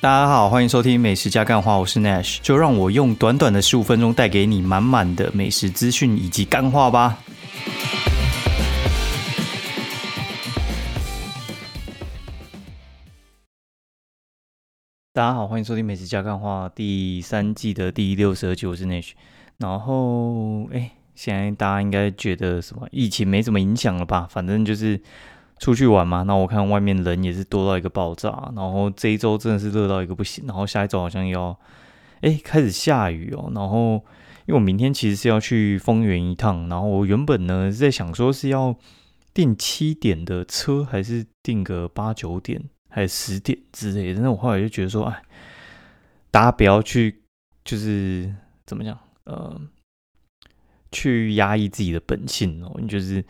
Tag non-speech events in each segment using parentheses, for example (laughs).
大家好，欢迎收听美食加干话，我是 Nash，就让我用短短的十五分钟带给你满满的美食资讯以及干话吧。大家好，欢迎收听美食加干话第三季的第六十二集，我是 Nash。然后，哎，现在大家应该觉得什么疫情没什么影响了吧？反正就是出去玩嘛。那我看外面人也是多到一个爆炸。然后这一周真的是热到一个不行。然后下一周好像要，哎，开始下雨哦。然后因为我明天其实是要去丰原一趟。然后我原本呢是在想说是要订七点的车，还是订个八九点，还是十点之类的。但是我后来就觉得说，哎，大家不要去，就是怎么讲？呃，去压抑自己的本性哦，你就是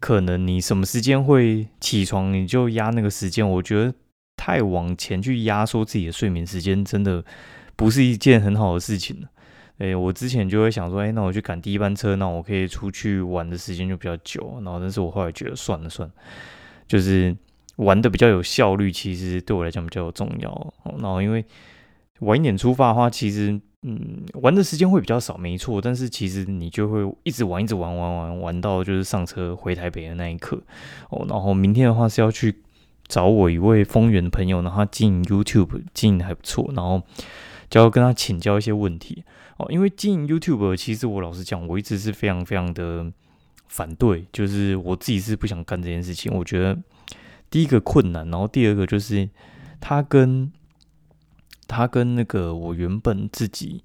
可能你什么时间会起床，你就压那个时间。我觉得太往前去压缩自己的睡眠时间，真的不是一件很好的事情哎，我之前就会想说，哎，那我去赶第一班车，那我可以出去玩的时间就比较久。然后，但是我后来觉得算了算，就是玩的比较有效率，其实对我来讲比较重要。然后，因为晚一点出发的话，其实。嗯，玩的时间会比较少，没错。但是其实你就会一直玩，一直玩，玩玩玩到就是上车回台北的那一刻哦。然后明天的话是要去找我一位丰原的朋友，然后他经营 YouTube 经营还不错，然后就要跟他请教一些问题哦。因为经营 YouTube，其实我老实讲，我一直是非常非常的反对，就是我自己是不想干这件事情。我觉得第一个困难，然后第二个就是他跟它跟那个我原本自己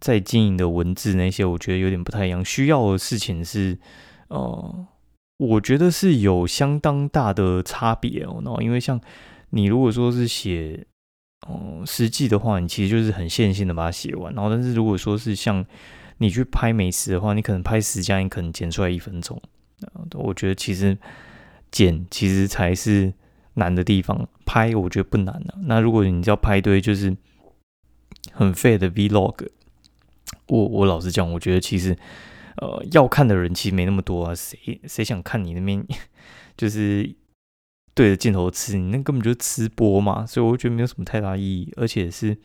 在经营的文字那些，我觉得有点不太一样。需要的事情是，呃，我觉得是有相当大的差别哦。然后，因为像你如果说是写，哦，实际的话，你其实就是很线性的把它写完。然后，但是如果说是像你去拍美食的话，你可能拍十家，你可能剪出来一分钟。我觉得其实剪其实才是。难的地方拍，我觉得不难啊。那如果你要拍堆就是很废的 Vlog，我我老实讲，我觉得其实呃要看的人其实没那么多啊。谁谁想看你那边 (laughs) 就是对着镜头吃？你那根本就是吃播嘛。所以我觉得没有什么太大意义。而且是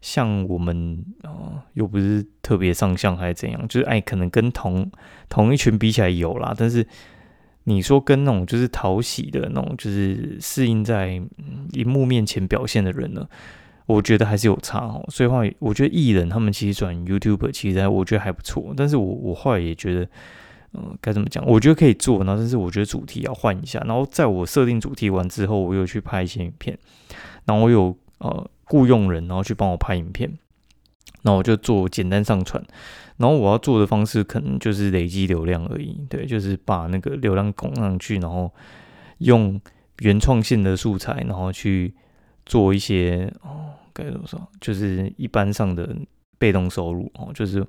像我们啊，又不是特别上相还是怎样，就是哎，可能跟同同一群比起来有啦，但是。你说跟那种就是讨喜的那种，就是适应在荧幕面前表现的人呢，我觉得还是有差哦。所以话，我觉得艺人他们其实转 YouTube，其实我觉得还不错。但是我我后来也觉得，嗯，该怎么讲？我觉得可以做，然后但是我觉得主题要换一下。然后在我设定主题完之后，我又去拍一些影片，然后我有呃雇佣人，然后去帮我拍影片，然后我就做简单上传。然后我要做的方式可能就是累积流量而已，对，就是把那个流量拱上去，然后用原创性的素材，然后去做一些哦，该怎么说，就是一般上的被动收入哦，就是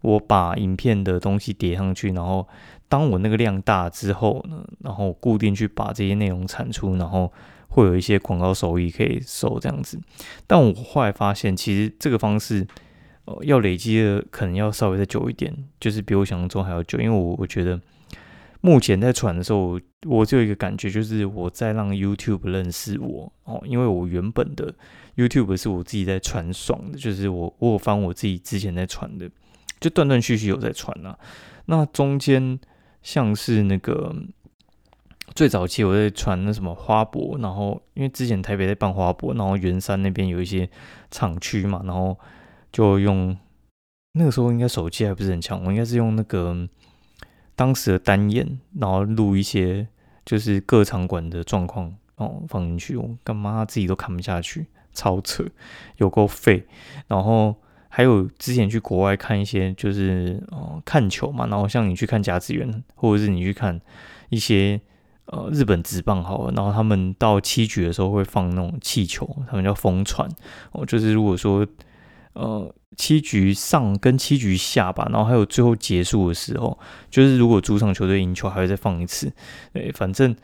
我把影片的东西叠上去，然后当我那个量大之后呢，然后固定去把这些内容产出，然后会有一些广告收益可以收这样子。但我后来发现，其实这个方式。要累积的可能要稍微再久一点，就是比我想象中还要久，因为我我觉得目前在传的时候，我就有一个感觉，就是我在让 YouTube 认识我哦，因为我原本的 YouTube 是我自己在传爽的，就是我我有翻我自己之前在传的，就断断续续有在传啊。那中间像是那个最早期我在传那什么花博，然后因为之前台北在办花博，然后圆山那边有一些厂区嘛，然后。就用那个时候应该手机还不是很强，我应该是用那个当时的单眼，然后录一些就是各场馆的状况哦放进去，我干妈自己都看不下去，超扯，有够废。然后还有之前去国外看一些就是哦看球嘛，然后像你去看甲子园，或者是你去看一些呃日本职棒好了，然后他们到七局的时候会放那种气球，他们叫风船哦，就是如果说。呃，七局上跟七局下吧，然后还有最后结束的时候，就是如果主场球队赢球，还会再放一次。对，反正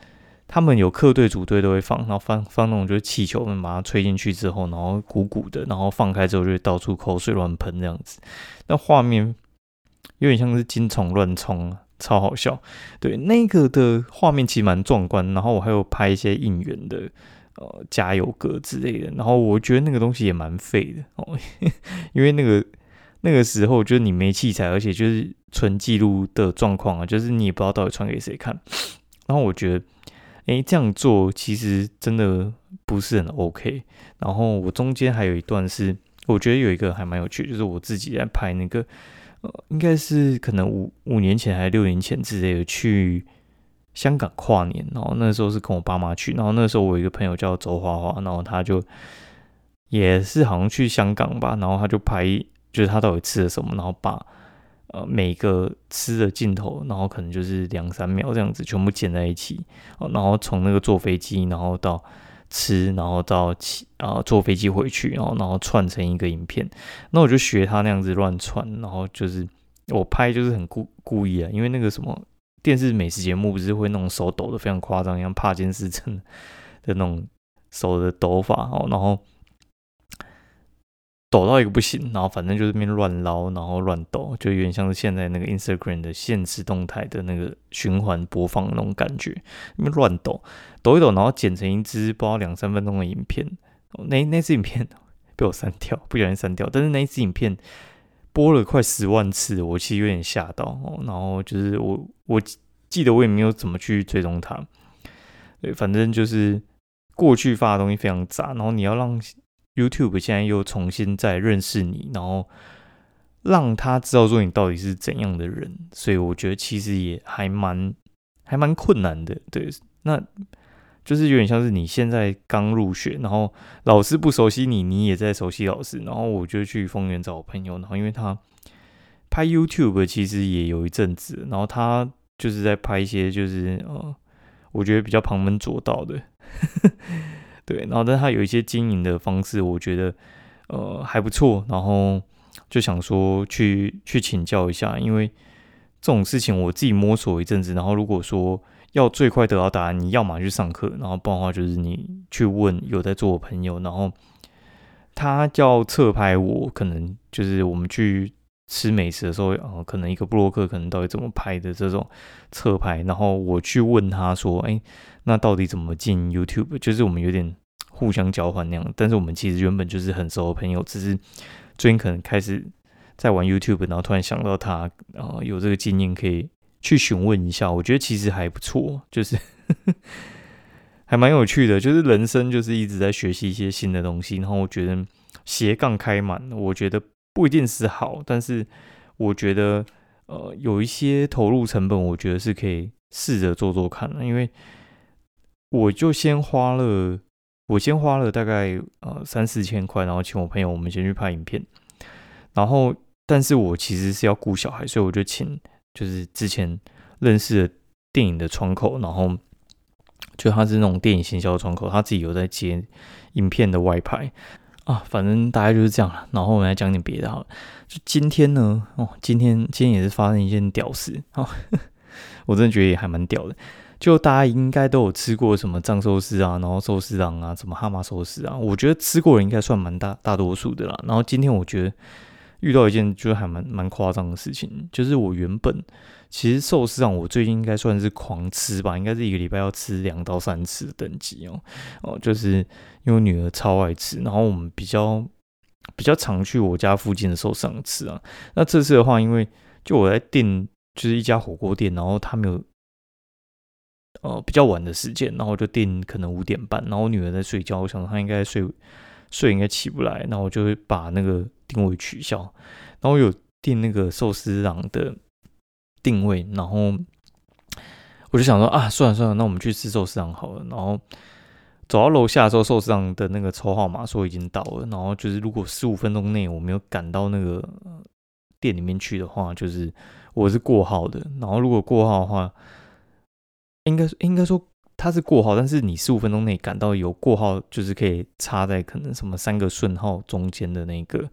他们有客队、主队都会放，然后放放那种就是气球，把它吹进去之后，然后鼓鼓的，然后放开之后就会到处口水乱喷这样子。那画面有点像是金虫乱冲啊，超好笑。对，那个的画面其实蛮壮观。然后我还有拍一些应援的呃加油歌之类的。然后我觉得那个东西也蛮废的哦，(laughs) 因为那个那个时候就是你没器材，而且就是纯记录的状况啊，就是你也不知道到底传给谁看。然后我觉得，哎，这样做其实真的不是很 OK。然后我中间还有一段是，我觉得有一个还蛮有趣，就是我自己在拍那个，应该是可能五五年前还是六年前之类的去香港跨年。然后那时候是跟我爸妈去，然后那时候我有一个朋友叫周花花，然后他就也是好像去香港吧，然后他就拍，就是他到底吃了什么，然后把。呃，每个吃的镜头，然后可能就是两三秒这样子，全部剪在一起，然后从那个坐飞机，然后到吃，然后到起啊坐飞机回去，然后然后串成一个影片。那我就学他那样子乱串，然后就是我拍就是很故故意啊，因为那个什么电视美食节目不是会那种手抖的非常夸张，像帕金斯症的那种手的抖法哦，然后。抖到一个不行，然后反正就是边乱捞，然后乱抖，就有点像是现在那个 Instagram 的现实动态的那个循环播放那种感觉，那边乱抖，抖一抖，然后剪成一支不到两三分钟的影片。那那支影片 (laughs) 被我删掉，不小心删掉，但是那一支影片播了快十万次，我其实有点吓到哦。然后就是我我记得我也没有怎么去追踪它，对，反正就是过去发的东西非常杂，然后你要让。YouTube 现在又重新再认识你，然后让他知道说你到底是怎样的人，所以我觉得其实也还蛮还蛮困难的。对，那就是有点像是你现在刚入学，然后老师不熟悉你，你也在熟悉老师，然后我就去丰原找我朋友，然后因为他拍 YouTube 其实也有一阵子，然后他就是在拍一些就是呃，我觉得比较旁门左道的。对，然后但他有一些经营的方式，我觉得呃还不错，然后就想说去去请教一下，因为这种事情我自己摸索一阵子，然后如果说要最快得到答案，你要么去上课，然后不然的话就是你去问有在做的朋友，然后他叫侧拍，我可能就是我们去吃美食的时候，呃，可能一个布洛克可能到底怎么拍的这种侧拍，然后我去问他说，哎。那到底怎么进 YouTube？就是我们有点互相交换那样，但是我们其实原本就是很熟的朋友，只是最近可能开始在玩 YouTube，然后突然想到他，然后有这个经验可以去询问一下。我觉得其实还不错，就是 (laughs) 还蛮有趣的。就是人生就是一直在学习一些新的东西，然后我觉得斜杠开满，我觉得不一定是好，但是我觉得呃有一些投入成本，我觉得是可以试着做做看的，因为。我就先花了，我先花了大概呃三四千块，然后请我朋友，我们先去拍影片。然后，但是我其实是要顾小孩，所以我就请就是之前认识的电影的窗口，然后就他是那种电影行销窗口，他自己有在接影片的外拍啊。反正大概就是这样了。然后我们来讲点别的好了。就今天呢，哦，今天今天也是发生一件屌事哦，(laughs) 我真的觉得也还蛮屌的。就大家应该都有吃过什么藏寿司啊，然后寿司郎啊，什么蛤蟆寿司啊，我觉得吃过人应该算蛮大大多数的啦。然后今天我觉得遇到一件就是还蛮蛮夸张的事情，就是我原本其实寿司郎我最近应该算是狂吃吧，应该是一个礼拜要吃两到三次的等级哦哦，就是因为女儿超爱吃，然后我们比较比较常去我家附近的寿司上吃啊。那这次的话，因为就我在订就是一家火锅店，然后他没有。呃，比较晚的时间，然后就定可能五点半，然后我女儿在睡觉，我想她应该睡睡应该起不来，然后我就会把那个定位取消，然后有订那个寿司郎的定位，然后我就想说啊，算了算了，那我们去吃寿司郎好了。然后走到楼下的时候，寿司郎的那个抽号码说已经到了，然后就是如果十五分钟内我没有赶到那个店里面去的话，就是我是过号的，然后如果过号的话。应该应该说它是过号，但是你十五分钟内赶到有过号，就是可以插在可能什么三个顺号中间的那个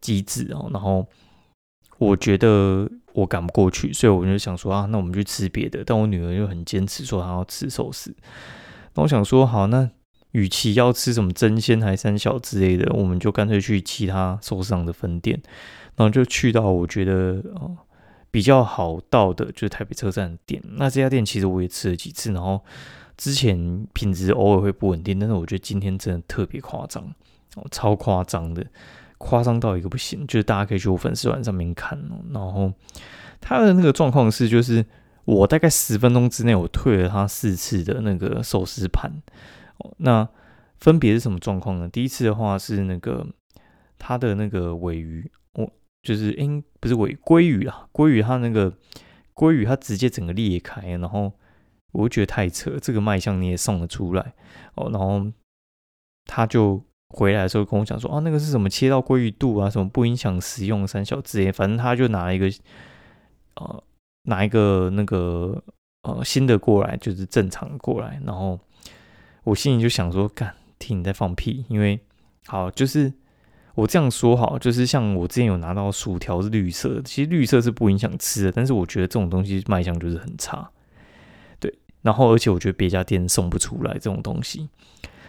机制哦。然后我觉得我赶不过去，所以我就想说啊，那我们去吃别的。但我女儿又很坚持说她要吃寿司。那我想说好，那与其要吃什么真鲜还三小之类的，我们就干脆去其他寿司上的分店。然后就去到我觉得哦。比较好到的就是台北车站店，那这家店其实我也吃了几次，然后之前品质偶尔会不稳定，但是我觉得今天真的特别夸张哦，超夸张的，夸张到一个不行，就是大家可以去我粉丝团上面看哦。然后他的那个状况是，就是我大概十分钟之内，我退了他四次的那个寿司盘。那分别是什么状况呢？第一次的话是那个他的那个尾鱼，我就是诶，不是尾鲑鱼啊，鲑鱼它那个鲑鱼它直接整个裂开，然后。我就觉得太扯，这个卖相你也送了出来。哦，然后他就回来的时候跟我讲说，哦，那个是什么切到鲑鱼肚啊，什么不影响食用三小之类，反正他就拿一个呃拿一个那个呃新的过来，就是正常过来，然后我心里就想说，干，听你在放屁，因为好就是我这样说好，就是像我之前有拿到薯条是绿色，其实绿色是不影响吃的，但是我觉得这种东西卖相就是很差。然后，而且我觉得别家店送不出来这种东西，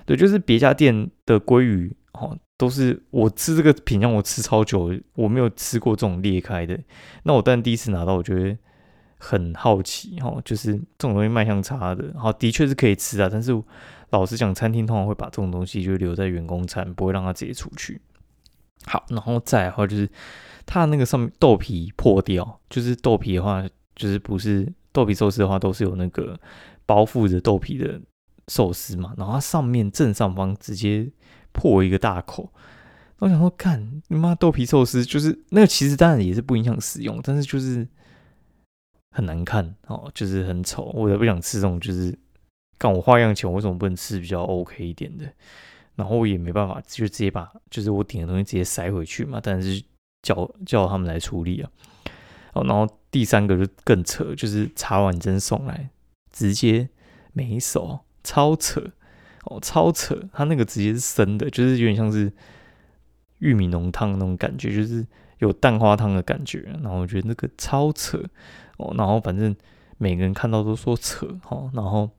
对，就是别家店的鲑鱼哦，都是我吃这个品相，我吃超久，我没有吃过这种裂开的。那我但第一次拿到，我觉得很好奇哈，就是这种东西卖相差的，然后的确是可以吃啊，但是老实讲，餐厅通常会把这种东西就留在员工餐，不会让它直接出去。好，然后再的话就是它那个上面豆皮破掉，就是豆皮的话，就是不是。豆皮寿司的话，都是有那个包覆着豆皮的寿司嘛，然后它上面正上方直接破一个大口。我想说，看你妈豆皮寿司，就是那个其实当然也是不影响使用，但是就是很难看哦，就是很丑。我也不想吃这种，就是干我花样钱，为什么不能吃比较 OK 一点的？然后我也没办法，就直接把就是我点的东西直接塞回去嘛，但是叫叫他们来处理啊。哦，然后第三个就更扯，就是茶碗蒸送来，直接没手，超扯哦，超扯！它那个直接是生的，就是有点像是玉米浓汤那种感觉，就是有蛋花汤的感觉。然后我觉得那个超扯哦，然后反正每个人看到都说扯哦，然后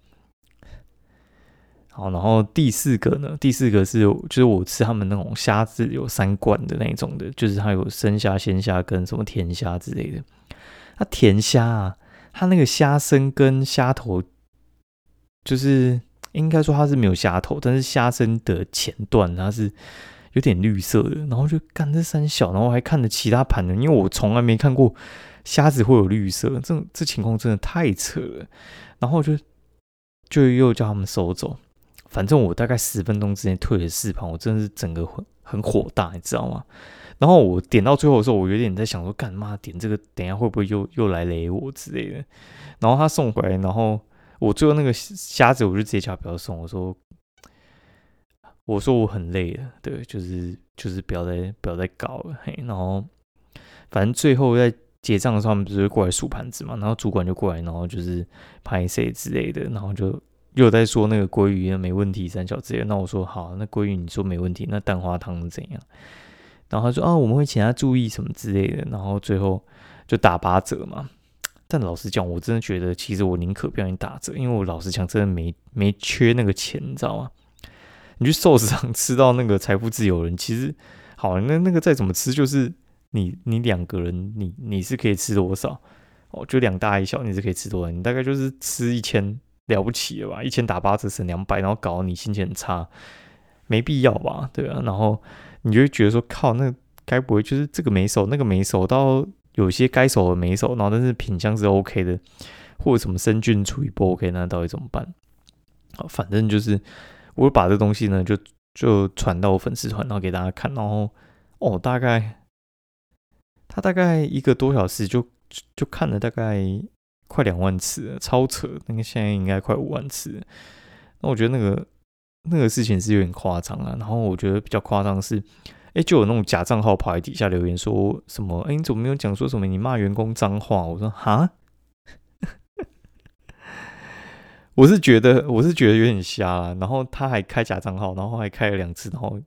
好，然后第四个呢，(laughs) 第四个是就是我吃他们那种虾子有三罐的那种的，就是它有生虾、鲜虾跟什么甜虾之类的。它甜虾啊，它那个虾身跟虾头，就是应该说它是没有虾头，但是虾身的前段它是有点绿色的。然后就干这三小，然后还看着其他盘的，因为我从来没看过虾子会有绿色，这这情况真的太扯了。然后就就又叫他们收走。反正我大概十分钟之内退了四盘，我真的是整个很火大，你知道吗？然后我点到最后的时候，我有点在想说，干嘛点这个，等下会不会又又来雷我之类的？然后他送回来，然后我最后那个虾子，我就直接叫他不要送，我说我说我很累了，对，就是就是不要再不要再搞了，嘿。然后反正最后在结账的时候，他们不是过来数盘子嘛，然后主管就过来，然后就是拍谁之类的，然后就。又在说那个鲑鱼没问题，三小之类。那我说好，那鲑鱼你说没问题，那蛋花汤怎样？然后他说啊，我们会请他注意什么之类的。然后最后就打八折嘛。但老实讲，我真的觉得其实我宁可不要你打折，因为我老实讲真的没没缺那个钱，你知道吗？你去寿司上吃到那个财富自由人，其实好，那那个再怎么吃，就是你你两个人，你你是可以吃多少？哦，就两大一小，你是可以吃多少？你大概就是吃一千。了不起了吧？一千打八折省两百，然后搞得你心情很差，没必要吧？对啊，然后你就会觉得说，靠，那该不会就是这个没熟，那个没熟，到有些该熟的没熟，然后但是品相是 OK 的，或者什么生菌处理不 OK，那到底怎么办？好，反正就是我把这东西呢，就就传到我粉丝团，然后给大家看，然后哦，大概他大概一个多小时就就看了大概。快两万次，超扯！那个现在应该快五万次。那我觉得那个那个事情是有点夸张啊。然后我觉得比较夸张的是，哎，就有那种假账号跑来底下留言说什么，哎，你怎么没有讲说什么？你骂员工脏话？我说哈，(laughs) 我是觉得我是觉得有点瞎了。然后他还开假账号，然后还开了两次，然后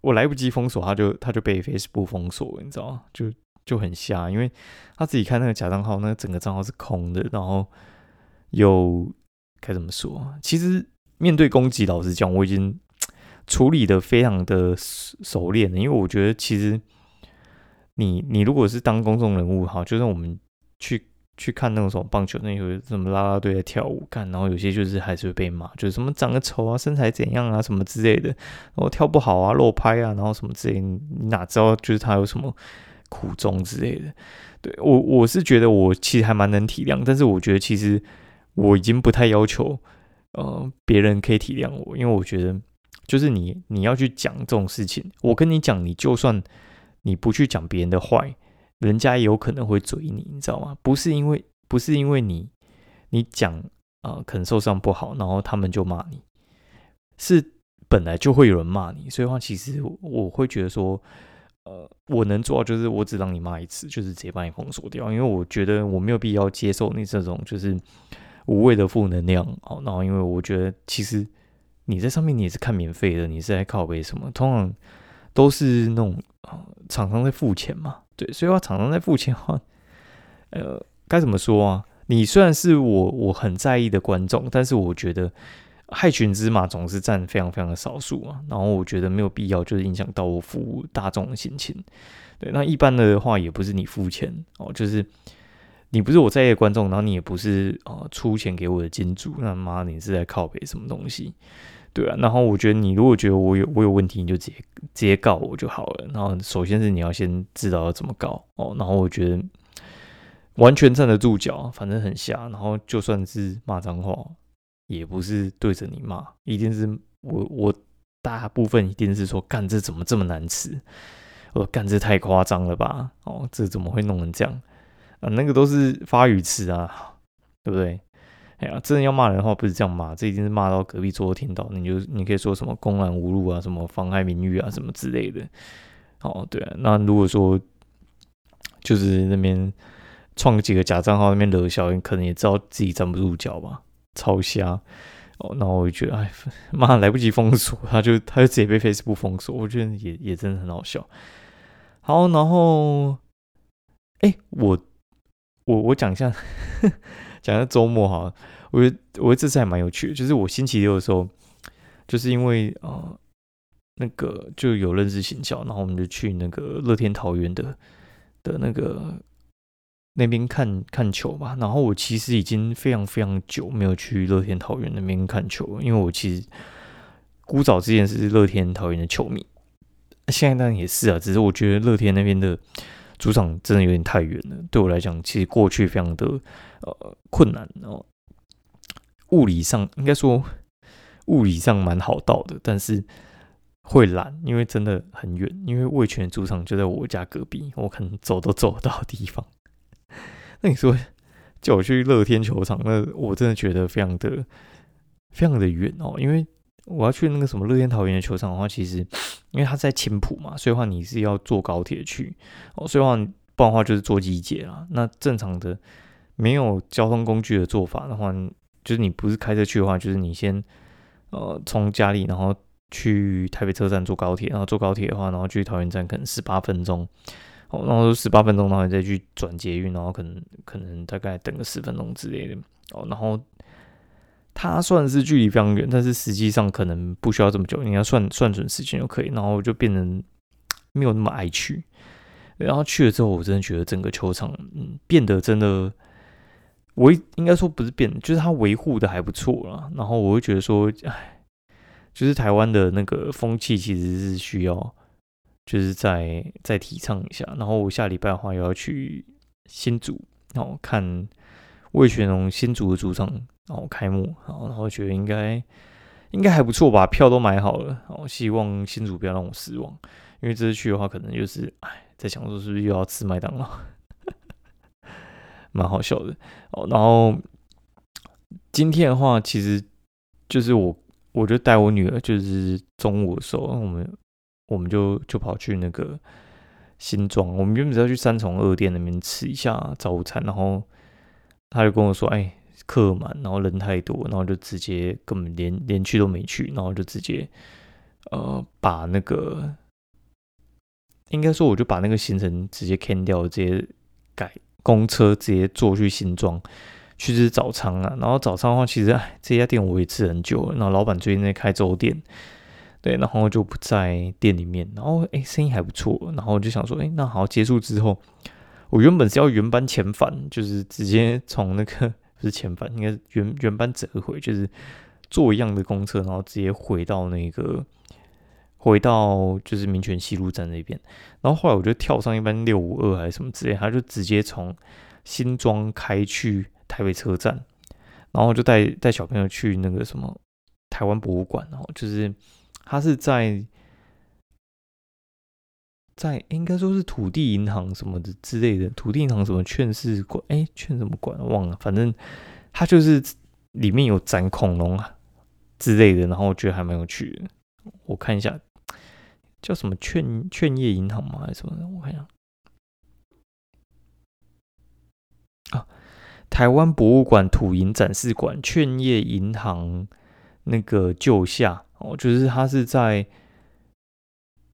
我来不及封锁，他就他就被 Facebook 封锁，你知道吗？就。就很瞎，因为他自己看那个假账号，那整个账号是空的，然后有该怎么说？其实面对攻击，老实讲，我已经处理的非常的熟练了。因为我觉得，其实你你如果是当公众人物，哈，就算我们去去看那种什么棒球，那有什么啦啦队在跳舞，看，然后有些就是还是会被骂，就是什么长得丑啊，身材怎样啊，什么之类的，然后跳不好啊，漏拍啊，然后什么之类，你哪知道就是他有什么苦衷之类的？对我我是觉得我其实还蛮能体谅，但是我觉得其实我已经不太要求呃别人可以体谅我，因为我觉得就是你你要去讲这种事情，我跟你讲，你就算你不去讲别人的坏。人家也有可能会追你，你知道吗？不是因为不是因为你你讲啊，可能受伤不好，然后他们就骂你，是本来就会有人骂你。所以话，其实我会觉得说，呃，我能做到就是我只让你骂一次，就是直接把你封锁掉，因为我觉得我没有必要接受你这种就是无谓的负能量。哦，然后因为我觉得其实你在上面你也是看免费的，你是在靠背什么？通常都是那种啊厂商在付钱嘛。对，所以话厂商在付钱的话，呃，该怎么说啊？你虽然是我我很在意的观众，但是我觉得害群之马总是占非常非常的少数啊。然后我觉得没有必要，就是影响到我服务大众的心情。对，那一般的话也不是你付钱哦，就是你不是我在意的观众，然后你也不是啊出钱给我的金主，那妈你是在靠北什么东西？对啊，然后我觉得你如果觉得我有我有问题，你就直接直接告我就好了。然后首先是你要先知道要怎么告哦。然后我觉得完全站得住脚，反正很瞎。然后就算是骂脏话，也不是对着你骂，一定是我我大部分一定是说干这怎么这么难吃？我干这太夸张了吧？哦，这怎么会弄成这样？啊，那个都是发语词啊，对不对？哎呀，真的要骂人的话，不是这样骂，这一定是骂到隔壁桌听到。你就你可以说什么公然侮辱啊，什么妨害名誉啊，什么之类的。哦，对啊，那如果说就是那边创几个假账号，那边惹笑，你可能也知道自己站不住脚吧，超瞎。哦，那我就觉得，哎妈，来不及封锁，(laughs) 他就他就直接被 Facebook 封锁，我觉得也也真的很好笑。好，然后，哎，我我我讲一下。(laughs) 讲一下周末哈，我觉得我觉得这次还蛮有趣的，就是我星期六的时候，就是因为啊那个就有认识行销，然后我们就去那个乐天桃园的的那个那边看看球吧。然后我其实已经非常非常久没有去乐天桃园那边看球了，因为我其实古早之前是乐天桃园的球迷，现在当然也是啊，只是我觉得乐天那边的。主场真的有点太远了，对我来讲，其实过去非常的呃困难哦。物理上应该说物理上蛮好到的，但是会懒，因为真的很远。因为味全主场就在我家隔壁，我可能走都走不到地方。那你说 (laughs) 叫我去乐天球场，那我真的觉得非常的非常的远哦，因为。我要去那个什么乐天桃园的球场的话，其实因为它在青浦嘛，所以话你是要坐高铁去哦，所以话不然的话就是坐机捷啦。那正常的没有交通工具的做法的话，就是你不是开车去的话，就是你先呃从家里然后去台北车站坐高铁，然后坐高铁的话，然后去桃园站可能十八分钟哦，然后十八分钟，然后你再去转捷运，然后可能可能大概等个十分钟之类的哦，然后。它算是距离非常远，但是实际上可能不需要这么久，你要算算准时间就可以。然后就变成没有那么爱去。然后去了之后，我真的觉得整个球场嗯变得真的，我应该说不是变，就是它维护的还不错了。然后我会觉得说，哎，就是台湾的那个风气其实是需要，就是在再提倡一下。然后我下礼拜的话又要去新竹，然后看魏全龙新竹的主场。然后开幕，然后然后觉得应该应该还不错吧，票都买好了，然后希望新竹不要让我失望，因为这次去的话，可能就是哎，在想说是不是又要吃麦当劳，(laughs) 蛮好笑的哦。然后今天的话，其实就是我，我就带我女儿，就是中午的时候，我们我们就就跑去那个新庄，我们原本是要去三重二店那边吃一下早餐，然后他就跟我说，哎。客满，然后人太多，然后就直接根本连连去都没去，然后就直接呃把那个应该说我就把那个行程直接 can 掉，直接改公车直接坐去新庄去吃早餐啊。然后早餐的话，其实哎这家店我也吃很久了，然后老板最近在开粥店，对，然后就不在店里面，然后哎生意还不错，然后就想说哎那好结束之后。我原本是要原班遣返，就是直接从那个不是遣返，应该是原原班折回，就是坐一样的公车，然后直接回到那个回到就是民权西路站那边。然后后来我就跳上一班六五二还是什么之类，他就直接从新庄开去台北车站，然后就带带小朋友去那个什么台湾博物馆，然后就是他是在。在应该说是土地银行什么的之类的，土地银行什么券市馆，哎，券什么馆忘了，反正它就是里面有展恐龙啊之类的，然后我觉得还蛮有趣的。我看一下叫什么券券业银行吗？还是什么？我看一下，台湾博物馆土银展示馆券业银行那个旧下哦，就是它是在。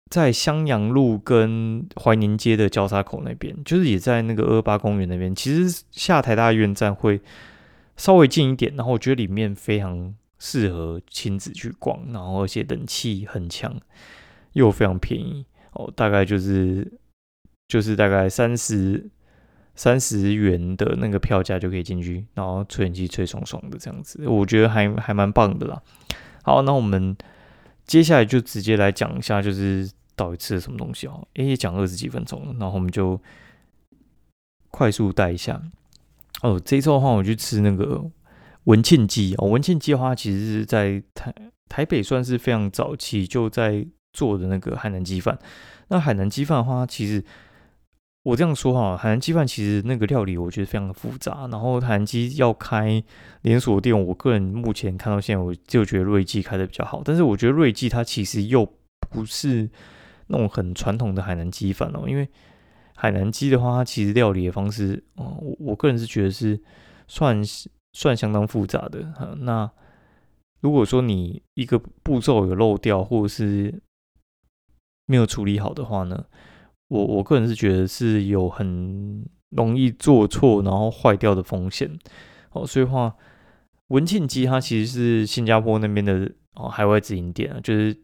在襄阳路跟怀宁街的交叉口那边，就是也在那个二八公园那边。其实下台大院站会稍微近一点，然后我觉得里面非常适合亲子去逛，然后而且冷气很强，又非常便宜哦，大概就是就是大概三十三十元的那个票价就可以进去，然后吹冷气吹爽爽的这样子，我觉得还还蛮棒的啦。好，那我们。接下来就直接来讲一下，就是到底吃了什么东西哦。诶，讲二十几分钟了，然后我们就快速带一下。哦，这一周的话，我去吃那个文庆鸡哦。文庆鸡的话，其实是在台台北算是非常早期就在做的那个海南鸡饭。那海南鸡饭的话，其实。我这样说哈，海南鸡饭其实那个料理我觉得非常的复杂。然后海南鸡要开连锁店，我个人目前看到现在，我就觉得瑞记开的比较好。但是我觉得瑞记它其实又不是那种很传统的海南鸡饭哦，因为海南鸡的话，它其实料理的方式，哦，我我个人是觉得是算算相当复杂的。那如果说你一个步骤有漏掉，或者是没有处理好的话呢？我我个人是觉得是有很容易做错，然后坏掉的风险。哦，所以话文庆鸡它其实是新加坡那边的哦海外直营店啊，就是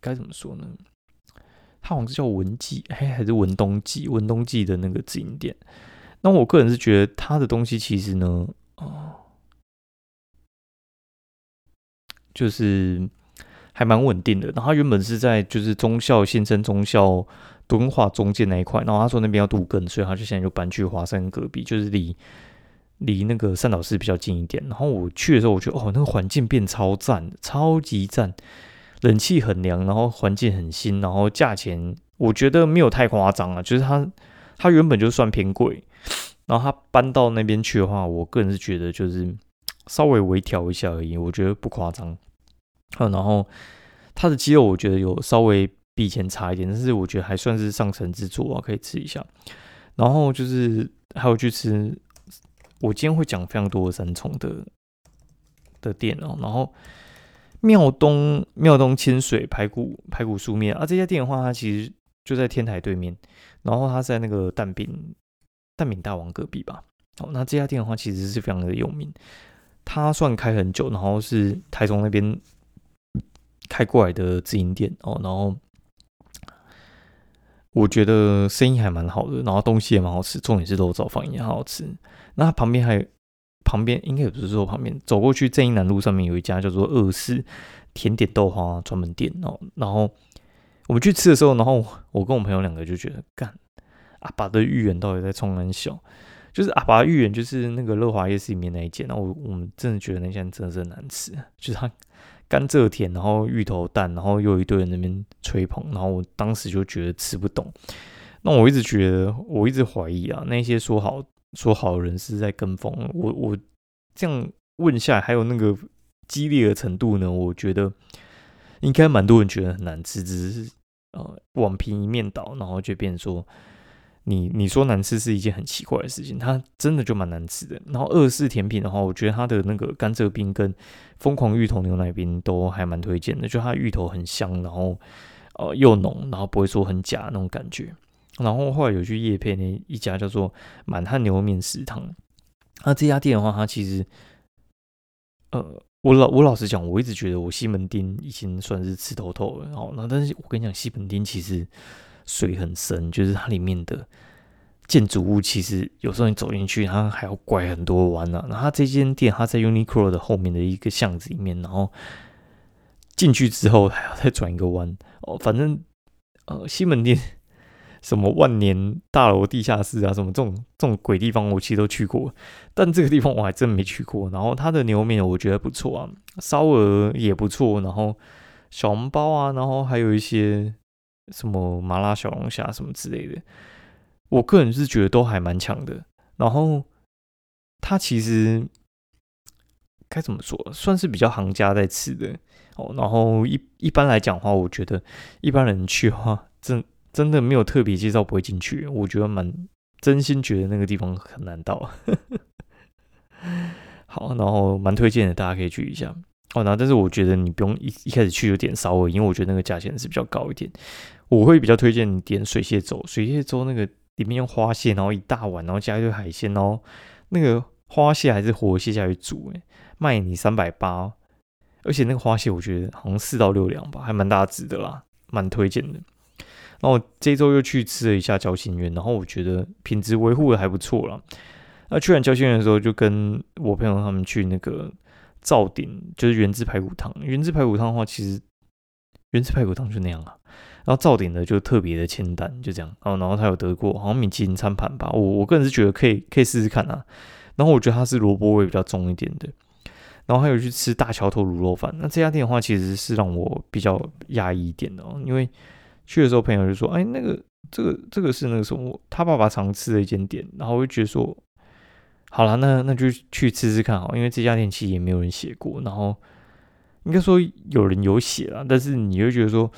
该怎么说呢？它好像是叫文记，哎，还是文东记？文东记的那个直营店。那我个人是觉得它的东西其实呢，哦，就是。还蛮稳定的。然后他原本是在就是中校新生中校敦化中间那一块，然后他说那边要渡根，所以他就现在就搬去华山隔壁，就是离离那个善导寺比较近一点。然后我去的时候，我觉得哦，那个环境变超赞，超级赞，冷气很凉，然后环境很新，然后价钱我觉得没有太夸张啊，就是他他原本就算偏贵，然后他搬到那边去的话，我个人是觉得就是稍微微调一下而已，我觉得不夸张。然后它的鸡肉我觉得有稍微比以前差一点，但是我觉得还算是上乘之作啊，可以吃一下。然后就是还有去吃，我今天会讲非常多的三重的的店哦。然后庙东庙东清水排骨排骨素面啊，这家店的话，它其实就在天台对面，然后它在那个蛋饼蛋饼大王隔壁吧。好，那这家店的话，其实是非常的有名，它算开很久，然后是台中那边。开过来的直营店哦，然后我觉得生意还蛮好的，然后东西也蛮好吃，重点是都早饭也很好吃。那旁边还旁边应该也不是说旁边，走过去正义南路上面有一家叫做二四甜点豆花专门店哦。然后我们去吃的时候，然后我跟我朋友两个就觉得，干阿爸的芋圆到底在冲很小，就是阿爸芋圆就是那个乐华夜市里面那一间，然后我我们真的觉得那间真的是很难吃，就是它。甘蔗甜，然后芋头蛋，然后又一堆人那边吹捧，然后我当时就觉得吃不懂。那我一直觉得，我一直怀疑啊，那些说好说好的人是在跟风。我我这样问下来，还有那个激烈的程度呢？我觉得应该蛮多人觉得很难吃，只是呃，网评一面倒，然后就变说。你你说难吃是一件很奇怪的事情，它真的就蛮难吃的。然后二式甜品的话，我觉得它的那个甘蔗冰跟疯狂芋头牛奶冰都还蛮推荐的，就它芋头很香，然后呃又浓，然后不会说很假那种感觉。然后后来有去叶片那一家叫做满汉牛肉面食堂，那这家店的话，它其实呃我老我老实讲，我一直觉得我西门町已经算是吃透透了。然后那但是我跟你讲，西门町其实。水很深，就是它里面的建筑物其实有时候你走进去，它还要拐很多弯呢。然后它这间店它在 Uniqlo 的后面的一个巷子里面，然后进去之后还要再转一个弯哦。反正呃，西门店什么万年大楼地下室啊，什么这种这种鬼地方，我其实都去过，但这个地方我还真没去过。然后它的牛肉面我觉得不错啊，烧鹅也不错，然后小笼包啊，然后还有一些。什么麻辣小龙虾什么之类的，我个人是觉得都还蛮强的。然后它其实该怎么说，算是比较行家在吃的哦。然后一一般来讲的话，我觉得一般人去的话，真真的没有特别介绍不会进去。我觉得蛮真心觉得那个地方很难到。(laughs) 好，然后蛮推荐的，大家可以去一下。哦，那但是我觉得你不用一一开始去就点烧鹅，因为我觉得那个价钱是比较高一点。我会比较推荐你点水蟹粥，水蟹粥那个里面用花蟹，然后一大碗，然后加一堆海鲜哦。那个花蟹还是活蟹下去煮，诶，卖你三百八，而且那个花蟹我觉得好像四到六两吧，还蛮大只的啦，蛮推荐的。然后这周又去吃了一下交心园，然后我觉得品质维护的还不错啦。那去完交心园的时候，就跟我朋友他们去那个。灶鼎就是原汁排骨汤，原汁排骨汤的话，其实原汁排骨汤就那样啊。然后灶鼎的就特别的清淡，就这样。然后，然后他有得过好像米其林餐盘吧，我我个人是觉得可以可以试试看啊。然后我觉得它是萝卜味比较重一点的。然后还有去吃大桥头卤肉饭，那这家店的话其实是让我比较压抑一点的，因为去的时候朋友就说，哎，那个这个这个是那个什么他爸爸常吃的一间店，然后我就觉得说。好了，那那就去吃吃看好，因为这家店其实也没有人写过，然后应该说有人有写了，但是你会觉得说，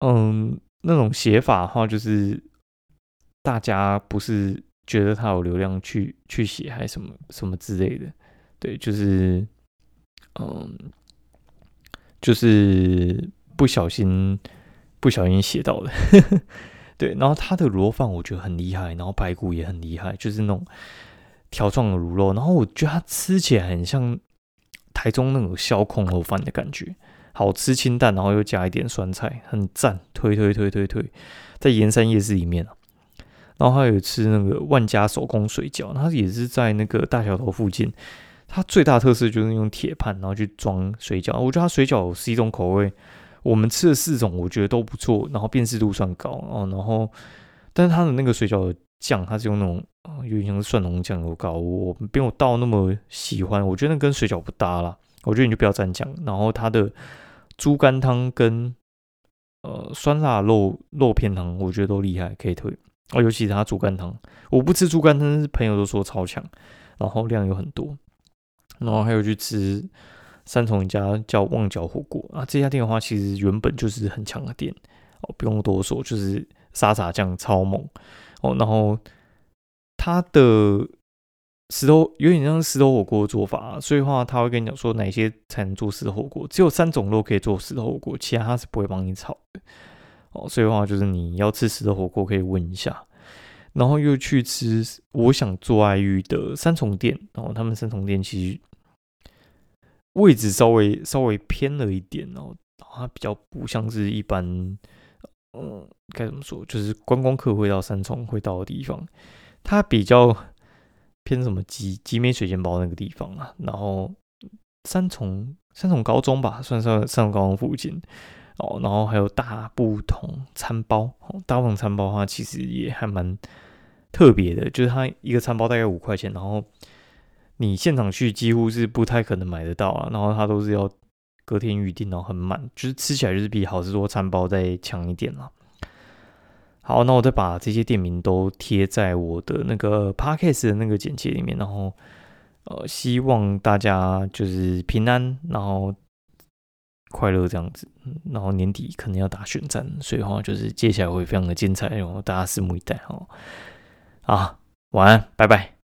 嗯，那种写法的话，就是大家不是觉得他有流量去去写，还是什么什么之类的，对，就是嗯，就是不小心不小心写到的，(laughs) 对，然后他的螺饭我觉得很厉害，然后排骨也很厉害，就是那种。条状的卤肉，然后我觉得它吃起来很像台中那种烧控肉饭的感觉，好吃清淡，然后又加一点酸菜，很赞，推推推推推，在盐山夜市里面啊，然后还有吃那个万家手工水饺，它也是在那个大桥头附近，它最大特色就是用铁盘，然后去装水饺，我觉得它水饺是一种口味，我们吃的四种我觉得都不错，然后辨识度算高哦，然后但是它的那个水饺。酱它是用那种啊，有点像是蒜蓉酱油膏，我没有到那么喜欢，我觉得那跟水饺不搭啦。我觉得你就不要蘸酱。然后它的猪肝汤跟呃酸辣肉肉片汤，我觉得都厉害，可以推。哦，尤其是它猪肝汤，我不吃猪肝汤，是朋友都说超强，然后量有很多。然后还有去吃三重一家叫旺角火锅啊，这家店的话其实原本就是很强的店哦，不用多说，就是沙茶酱超猛。哦，然后它的石头有点像石头火锅的做法，所以话他会跟你讲说哪些才能做石头火锅，只有三种肉可以做石头火锅，其他他是不会帮你炒的。哦，所以话就是你要吃石头火锅可以问一下，然后又去吃我想做爱玉的三重店，然后他们三重店其实位置稍微稍微偏了一点哦，它比较不像是一般。嗯，该怎么说？就是观光客会到三重会到的地方，它比较偏什么集集美水煎包那个地方啊。然后三重三重高中吧，算上三重高中附近哦。然后还有大不同餐包，大不同餐包的话，其实也还蛮特别的，就是它一个餐包大概五块钱，然后你现场去几乎是不太可能买得到啊。然后它都是要。隔天预定哦，很满，就是吃起来就是比好事多餐包再强一点啦。好，那我再把这些店名都贴在我的那个 podcast 的那个简介里面，然后呃，希望大家就是平安，然后快乐这样子。然后年底可能要打选战，所以话就是接下来会非常的精彩，然后大家拭目以待哦。啊，晚安，拜拜。